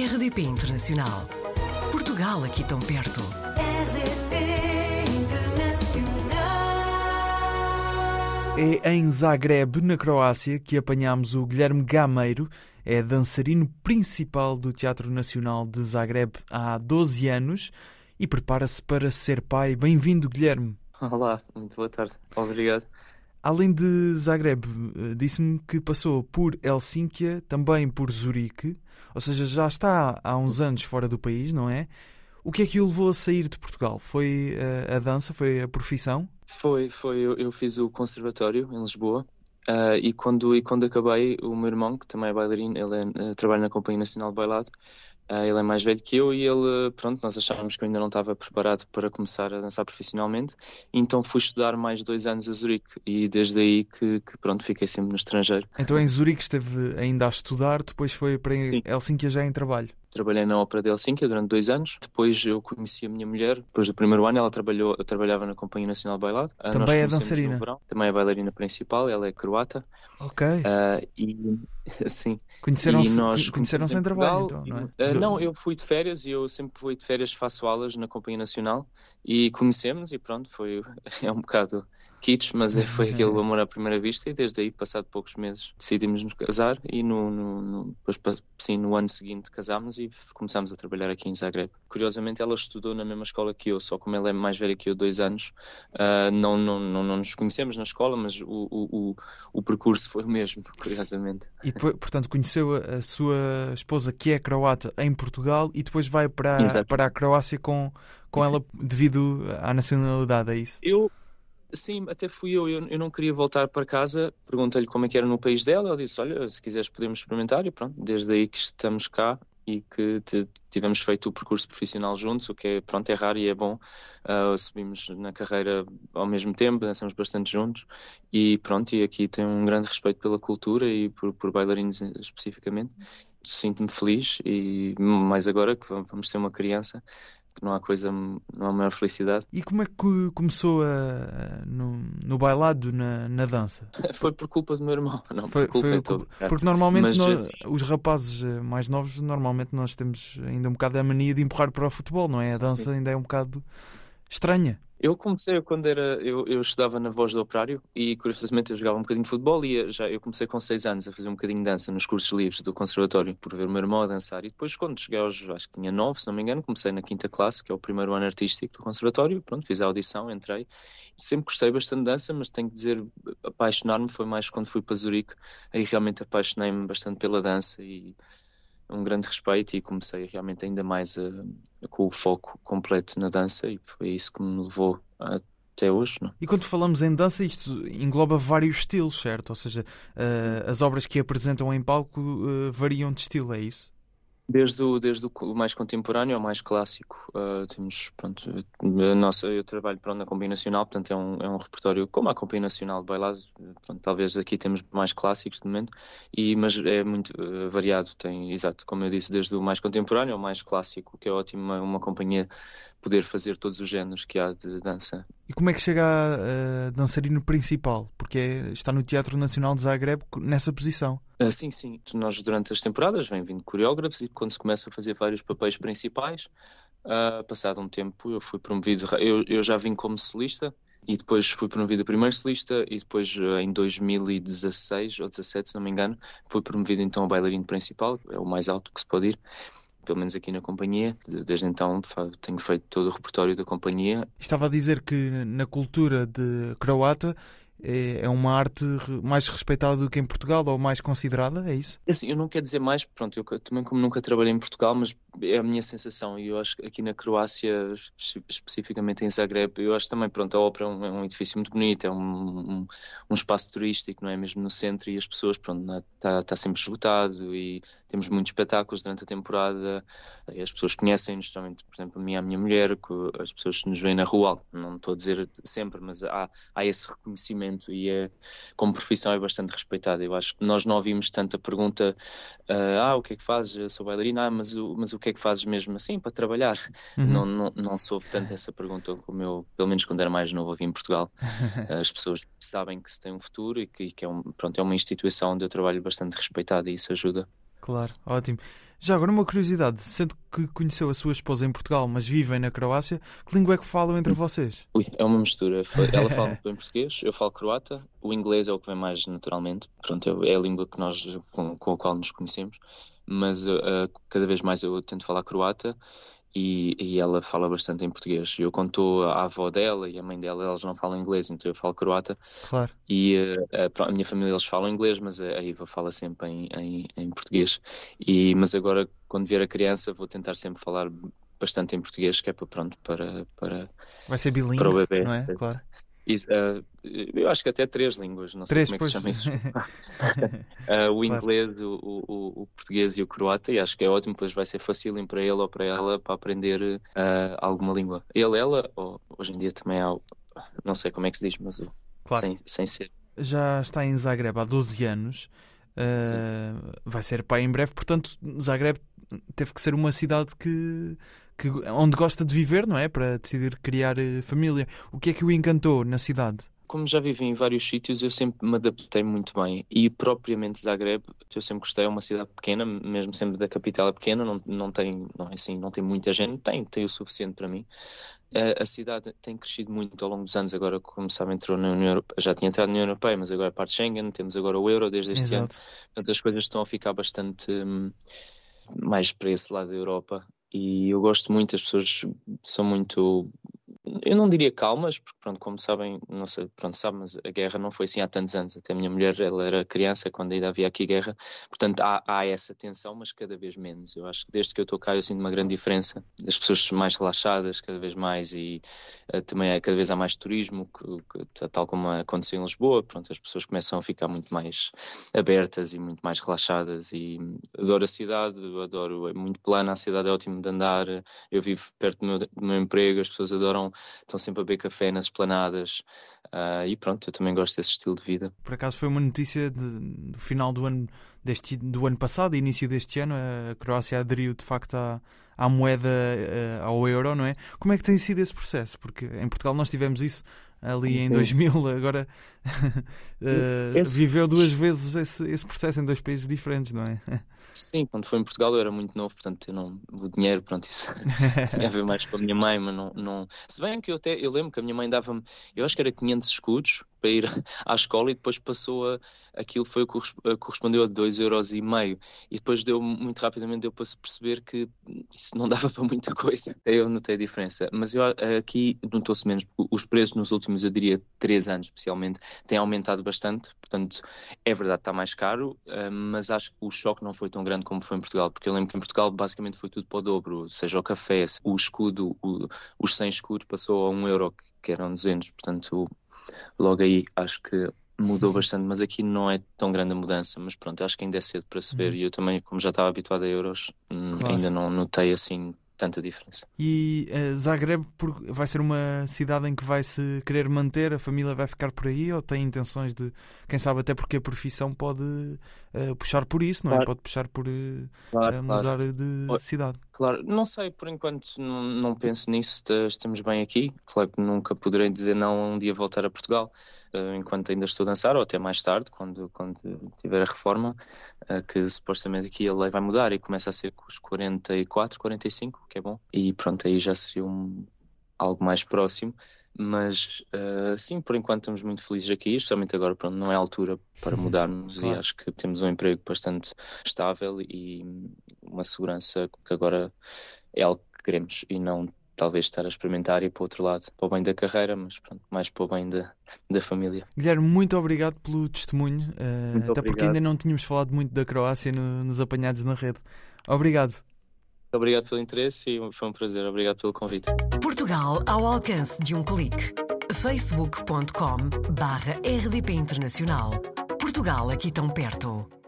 RDP Internacional. Portugal aqui tão perto. RDP Internacional. É em Zagreb, na Croácia, que apanhamos o Guilherme Gameiro. É dançarino principal do Teatro Nacional de Zagreb há 12 anos e prepara-se para ser pai. Bem-vindo, Guilherme. Olá, muito boa tarde. Obrigado. Além de Zagreb, eh, disse-me que passou por Helsínquia, também por Zurique, ou seja, já está há uns anos fora do país, não é? O que é que o levou a sair de Portugal? Foi eh, a dança? Foi a profissão? Foi, foi. Eu, eu fiz o conservatório em Lisboa ah, e, quando, e quando acabei, o meu irmão, que também é bailarino, ele é, trabalha na Companhia Nacional de Bailado, ele é mais velho que eu e ele, pronto, nós achávamos que eu ainda não estava preparado para começar a dançar profissionalmente, então fui estudar mais dois anos a Zurique e desde aí que, que pronto, fiquei sempre no estrangeiro. Então em Zurique esteve ainda a estudar, depois foi para Sim. Helsínquia já em trabalho. Trabalhei na Ópera de Helsínquia durante dois anos. Depois eu conheci a minha mulher. Depois do primeiro ano, ela trabalhou, eu trabalhava na Companhia Nacional de Bailado. Ah, Também é dançarina? verão. Também é bailarina principal, ela é croata. Ok. Ah, e sim. Conheceram-se e nós conheceram-se em conhecemos trabalho, então, não é? Ah, não, eu fui de férias e eu sempre vou de férias faço aulas na Companhia Nacional e conhecemos e pronto, foi é um bocado kitsch, mas é- foi aquele amor à primeira vista e desde aí, passado poucos meses, decidimos nos casar e no, no, no, depois, sim, no ano seguinte casámos e começámos a trabalhar aqui em Zagreb. Curiosamente, ela estudou na mesma escola que eu, só como ela é mais velha que eu, dois anos, ah, não, não, não, não nos conhecemos na escola, mas o, o, o, percurso foi o mesmo, curiosamente. E depois, portanto, conheceu a, a sua esposa, que é croata, em Portugal e depois vai para, Exato. para a Croácia com, com ela devido à nacionalidade, é isso? Eu, sim, até fui eu, eu, eu não queria voltar para casa, perguntei-lhe como é que era no país dela, ela disse, olha, se quiseres podemos experimentar e pronto, desde aí que estamos cá e que tivemos feito o percurso profissional juntos, o que é, pronto, é raro e é bom, Ah, subimos na carreira ao mesmo tempo, dançamos bastante juntos e pronto, e aqui tenho um grande respeito pela cultura e por, por bailarinos especificamente, sinto-me feliz e mais agora que vamos ter uma criança, que não há coisa, não há maior felicidade. E como é que começou a- no, no bailado, na, na dança? Foi por culpa do meu irmão, não Foi, por culpa foi que- porque normalmente Mas, nós- assim- os rapazes eh, mais novos, normalmente nós temos ainda um bocado a mania de empurrar para o futebol, não é? A Sim. dança ainda é um bocado estranha. Eu comecei quando era, eu, eu estudava na Voz do Operário e curiosamente eu jogava um bocadinho de futebol e eu já eu comecei com seis anos a fazer um bocadinho de dança nos cursos livres do conservatório por ver o meu irmão a dançar. E depois quando cheguei aos, acho que tinha nove, se não me engano, comecei na quinta classe, que é o primeiro ano artístico do conservatório, pronto, fiz a audição, entrei. Sempre gostei bastante de dança, mas tenho que dizer, apaixonar-me foi mais quando fui para Zurique, aí realmente apaixonei-me bastante pela dança e um grande respeito e comecei realmente ainda mais a, com o foco completo na dança e foi isso que me levou até hoje. Não? E quando falamos em dança, isto engloba vários estilos, certo? Ou seja, eh, as obras que apresentam em palco eh, variam de estilo, é isso? Desde o, desde o mais contemporâneo ao mais clássico, uh, temos, pronto, a nossa, eu trabalho pronto, na Companhia Nacional, portanto é um, é um repertório como a Companhia Nacional de Bailado, pronto, talvez aqui temos mais clássicos de momento, e, mas é muito uh, variado, tem, exato, como eu disse, desde o mais contemporâneo ao mais clássico, que é ótimo uma, uma companhia poder fazer todos os géneros que há de dança. E como é que chega a, a dançarino principal? Porque é- está no Teatro Nacional de Zagreb nessa posição. Ah, sim, sim. Nós, durante as temporadas, vem vindo coreógrafos e quando se começa a fazer vários papéis principais, ah, passado um tempo, eu fui promovido. Eu, eu já vim como solista e depois fui promovido a primeiro solista e depois, ah, em 2016 ou 17, se não me engano, fui promovido então a bailarino principal, é o mais alto que se pode ir. Pelo menos aqui na companhia. Desde então tenho feito todo o repertório da companhia Estava a dizer que na cultura de croata é, é uma arte mais respeitada do que em Portugal ou mais considerada, é isso? Assim, eu não quero dizer mais, pronto, eu também como nunca trabalhei em Portugal, mas é a minha sensação e eu acho que aqui na Croácia, espe- especificamente em Zagreb, eu acho também, pronto, a ópera é um, é um edifício muito bonito, é um, um, um espaço turístico, não é mesmo no centro e as pessoas, pronto, está tá sempre esgotado e temos muitos espetáculos durante a temporada e as pessoas conhecem-nos, justamente, por exemplo, a e a minha mulher, as pessoas nos veem na rua, não estou a dizer sempre, mas há, há esse reconhecimento e é, como profissão é bastante respeitada. Eu acho que nós não ouvimos tanta pergunta, ah, ah, o que é que fazes? Eu sou bailarina, ah, mas, o, mas o que é que fazes mesmo assim para trabalhar? Uhum. Não, não, não se ouve tanto essa pergunta como eu, pelo menos quando era mais novo, ouvi em Portugal. As pessoas sabem que se tem um futuro e que, que é, um, pronto, é uma instituição onde eu trabalho bastante respeitada e isso ajuda. Claro, ótimo. Já agora uma curiosidade, sendo que conheceu a sua esposa em Portugal, mas vivem na Croácia, que língua é que falam entre vocês? Ui, é uma mistura. Ela fala muito bem português, eu falo croata, o inglês é o que vem mais naturalmente. Pronto, é a língua que nós com, com a qual nos conhecemos, mas uh, cada vez mais eu tento falar croata e, e, ela fala bastante em português. Eu conto a avó dela e a mãe dela, elas não falam inglês, então eu falo croata. Claro. E uh, a, a, minha família eles falam inglês, mas a, a Iva fala sempre em, em, em, português. E, mas agora, quando vier a criança, vou tentar sempre falar bastante em português, que é para pronto, para, para, Vai ser bilingue, para o bebê. não é? Claro. Uh, eu acho que até três línguas, não três, sei como é que se chama isso. uh, o inglês, o, o, o, português e o croata, e acho que é ótimo, pois vai ser fácil para ele ou para ela para aprender uh, alguma língua. Ele, ela, ou, hoje em dia também há, não sei como é que se diz, mas claro. sem, sem ser. Já está em Zagreb há 12 anos. vai ser pai em breve, portanto, Zagreb teve que ser uma cidade que que, onde gosta de viver, não é? Para decidir criar eh, família. O que é que o encantou na cidade? Como já vivi em vários sítios, eu sempre me adaptei muito bem. E propriamente Zagreb, eu sempre gostei, é uma cidade pequena, mesmo sempre da capital é pequena, não, não, tem, não, é assim, não tem muita gente, tem, tem o suficiente para mim. A, a cidade tem crescido muito ao longo dos anos, agora, como sabem, entrou na União Europeia, já tinha entrado na União Europeia, mas agora é parte de Schengen, temos agora o euro desde este Exato. ano. Portanto, as coisas estão a ficar bastante hum, mais para esse lado da Europa e eu gosto muito, as pessoas são muito eu não diria calmas, porque pronto, como sabem, não sei, pronto, sabe, mas a guerra não foi assim há tantos anos, até a minha mulher, ela era criança quando ainda havia aqui guerra, portanto há, há essa tensão, mas cada vez menos, eu acho que desde que eu estou cá eu sinto uma grande diferença, as pessoas mais relaxadas cada vez mais e uh, também é, cada vez há mais turismo, que, que, tal como aconteceu em Lisboa, pronto, as pessoas começam a ficar muito mais abertas e muito mais relaxadas e adoro a cidade, adoro, é muito plana, a cidade é ótima de andar, eu vivo perto do meu, do meu emprego, as pessoas adoram estão sempre a beber café nas esplanadas uh, e pronto, eu também gosto desse estilo de vida. Por acaso foi uma notícia de, do final do ano, deste, do ano passado, início deste ano, a Croácia aderiu de facto à, à moeda, uh, ao euro, não é? Como é que tem sido esse processo? Porque em Portugal nós tivemos isso ali sim, em sim. 2000, agora uh, esse... viveu duas vezes esse, esse processo em dois países diferentes, não é? Sim, quando foi em Portugal eu era muito novo, portanto eu não, o dinheiro, pronto, isso tinha a ver mais com a minha mãe, mas não, não... Se bem que eu até, eu lembro que a minha mãe dava-me, eu acho que era 500 escudos para ir à escola e depois passou a, aquilo foi correspondeu a 2 euros e meio e depois deu muito rapidamente deu para se perceber que isso não dava para muita coisa. Eu notei a diferença, mas eu, aqui notou-se menos, os preços nos últimos, eu diria, 3 anos especialmente, têm aumentado bastante, portanto é verdade, está mais caro, eh, mas acho que o choque não foi tão grande como foi em Portugal, porque eu lembro que em Portugal basicamente foi tudo para o dobro, seja o café, o escudo, o, os 100 escudos passou a 1 euro, que eram 200, portanto logo aí acho que mudou bastante, mas aqui não é tão grande a mudança, mas pronto, acho que ainda é cedo para se ver, uhum. e eu também, como já estava habituado a euros, hum, claro. ainda não notei assim tanta diferença. E uh, Zagreb vai ser uma cidade em que vai se querer manter, a família vai ficar por aí ou tem intenções de, quem sabe até porque a profissão pode uh, puxar por isso, não é? claro. Pode puxar por uh, claro, mudar claro. de cidade. Claro, não sei, por enquanto não, não penso nisso, estamos bem aqui. Claro que nunca poderei dizer não um dia voltar a Portugal, uh, enquanto ainda estou a dançar, ou até mais tarde, quando, quando tiver a reforma, uh, que supostamente aqui a lei vai mudar e começa a ser com os 44, 45, que é bom. E pronto, aí já seria um, algo mais próximo. Mas uh, sim, por enquanto estamos muito felizes aqui, especialmente agora, pronto, não é a altura para mudarmos claro. e acho que temos um emprego bastante estável e uma segurança que agora é algo que queremos e não talvez estar a experimentar e ir para o outro lado, para o bem da carreira, mas pronto, mais para o bem da, da família. Guilherme, muito obrigado pelo testemunho, uh, até obrigado. porque ainda não tínhamos falado muito da Croácia no, nos apanhados na rede. Obrigado. Obrigado pelo interesse e foi um prazer. Obrigado pelo convite. Portugal ao alcance de um clique. facebook.com barra rdp internacional. Portugal aqui tão perto.